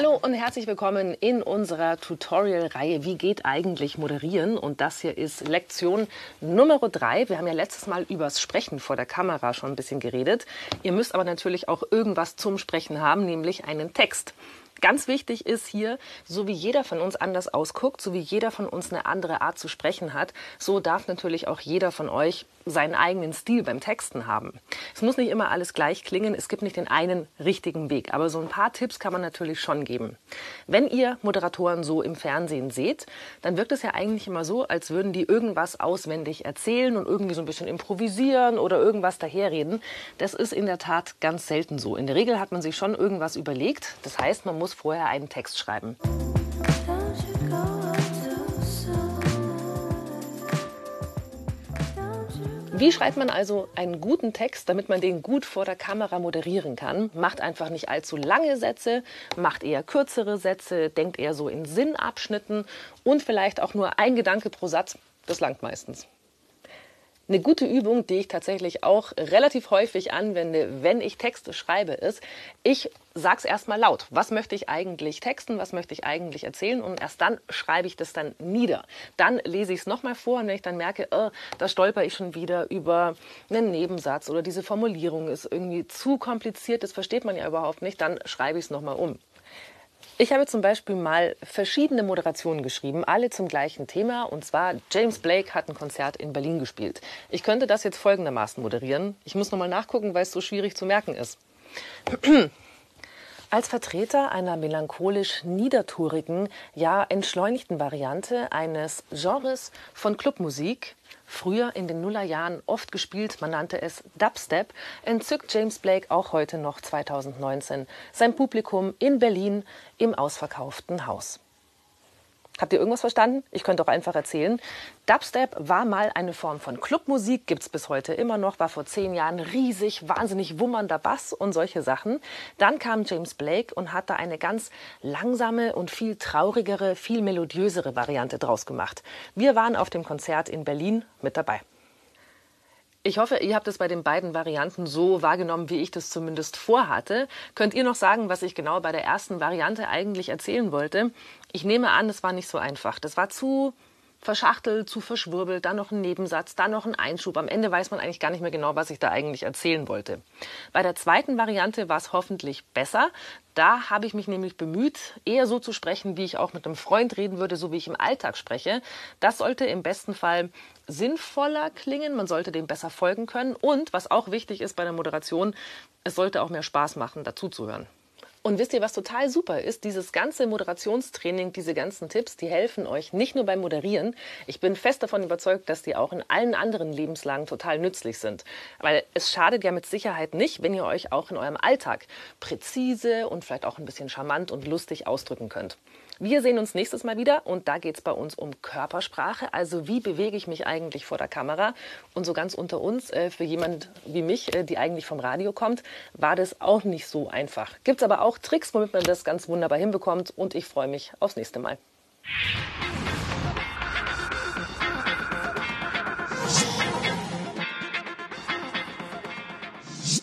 Hallo und herzlich willkommen in unserer Tutorial-Reihe Wie geht eigentlich moderieren? Und das hier ist Lektion Nummer drei. Wir haben ja letztes Mal übers Sprechen vor der Kamera schon ein bisschen geredet. Ihr müsst aber natürlich auch irgendwas zum Sprechen haben, nämlich einen Text. Ganz wichtig ist hier, so wie jeder von uns anders ausguckt, so wie jeder von uns eine andere Art zu sprechen hat, so darf natürlich auch jeder von euch seinen eigenen Stil beim Texten haben. Es muss nicht immer alles gleich klingen, es gibt nicht den einen richtigen Weg, aber so ein paar Tipps kann man natürlich schon geben. Wenn ihr Moderatoren so im Fernsehen seht, dann wirkt es ja eigentlich immer so, als würden die irgendwas auswendig erzählen und irgendwie so ein bisschen improvisieren oder irgendwas daherreden. Das ist in der Tat ganz selten so. In der Regel hat man sich schon irgendwas überlegt. Das heißt, man muss vorher einen Text schreiben. Wie schreibt man also einen guten Text, damit man den gut vor der Kamera moderieren kann? Macht einfach nicht allzu lange Sätze, macht eher kürzere Sätze, denkt eher so in Sinnabschnitten und vielleicht auch nur ein Gedanke pro Satz. Das langt meistens. Eine gute Übung, die ich tatsächlich auch relativ häufig anwende, wenn ich Texte schreibe, ist, ich sag's erstmal laut. Was möchte ich eigentlich texten? Was möchte ich eigentlich erzählen? Und erst dann schreibe ich das dann nieder. Dann lese ich es nochmal vor und wenn ich dann merke, oh, da stolper ich schon wieder über einen Nebensatz oder diese Formulierung ist irgendwie zu kompliziert, das versteht man ja überhaupt nicht, dann schreibe ich es nochmal um. Ich habe zum Beispiel mal verschiedene Moderationen geschrieben, alle zum gleichen Thema. Und zwar, James Blake hat ein Konzert in Berlin gespielt. Ich könnte das jetzt folgendermaßen moderieren. Ich muss nochmal nachgucken, weil es so schwierig zu merken ist. Als Vertreter einer melancholisch niedertourigen, ja entschleunigten Variante eines Genres von Clubmusik Früher in den Nullerjahren oft gespielt, man nannte es Dubstep, entzückt James Blake auch heute noch 2019 sein Publikum in Berlin im ausverkauften Haus. Habt ihr irgendwas verstanden? Ich könnte auch einfach erzählen. Dubstep war mal eine Form von Clubmusik, gibt es bis heute immer noch, war vor zehn Jahren riesig, wahnsinnig wummernder Bass und solche Sachen. Dann kam James Blake und hat da eine ganz langsame und viel traurigere, viel melodiösere Variante draus gemacht. Wir waren auf dem Konzert in Berlin mit dabei. Ich hoffe, ihr habt es bei den beiden Varianten so wahrgenommen, wie ich das zumindest vorhatte. Könnt ihr noch sagen, was ich genau bei der ersten Variante eigentlich erzählen wollte? Ich nehme an, es war nicht so einfach. Das war zu verschachtelt, zu verschwurbelt, dann noch ein Nebensatz, dann noch ein Einschub. Am Ende weiß man eigentlich gar nicht mehr genau, was ich da eigentlich erzählen wollte. Bei der zweiten Variante war es hoffentlich besser. Da habe ich mich nämlich bemüht, eher so zu sprechen, wie ich auch mit einem Freund reden würde, so wie ich im Alltag spreche. Das sollte im besten Fall sinnvoller klingen, man sollte dem besser folgen können und was auch wichtig ist bei der Moderation, es sollte auch mehr Spaß machen, dazuzuhören. Und wisst ihr, was total super ist? Dieses ganze Moderationstraining, diese ganzen Tipps, die helfen euch nicht nur beim Moderieren. Ich bin fest davon überzeugt, dass die auch in allen anderen Lebenslagen total nützlich sind. Weil es schadet ja mit Sicherheit nicht, wenn ihr euch auch in eurem Alltag präzise und vielleicht auch ein bisschen charmant und lustig ausdrücken könnt. Wir sehen uns nächstes Mal wieder und da geht es bei uns um Körpersprache. Also wie bewege ich mich eigentlich vor der Kamera? Und so ganz unter uns, äh, für jemand wie mich, äh, die eigentlich vom Radio kommt, war das auch nicht so einfach. Gibt es aber auch Tricks, womit man das ganz wunderbar hinbekommt und ich freue mich aufs nächste Mal.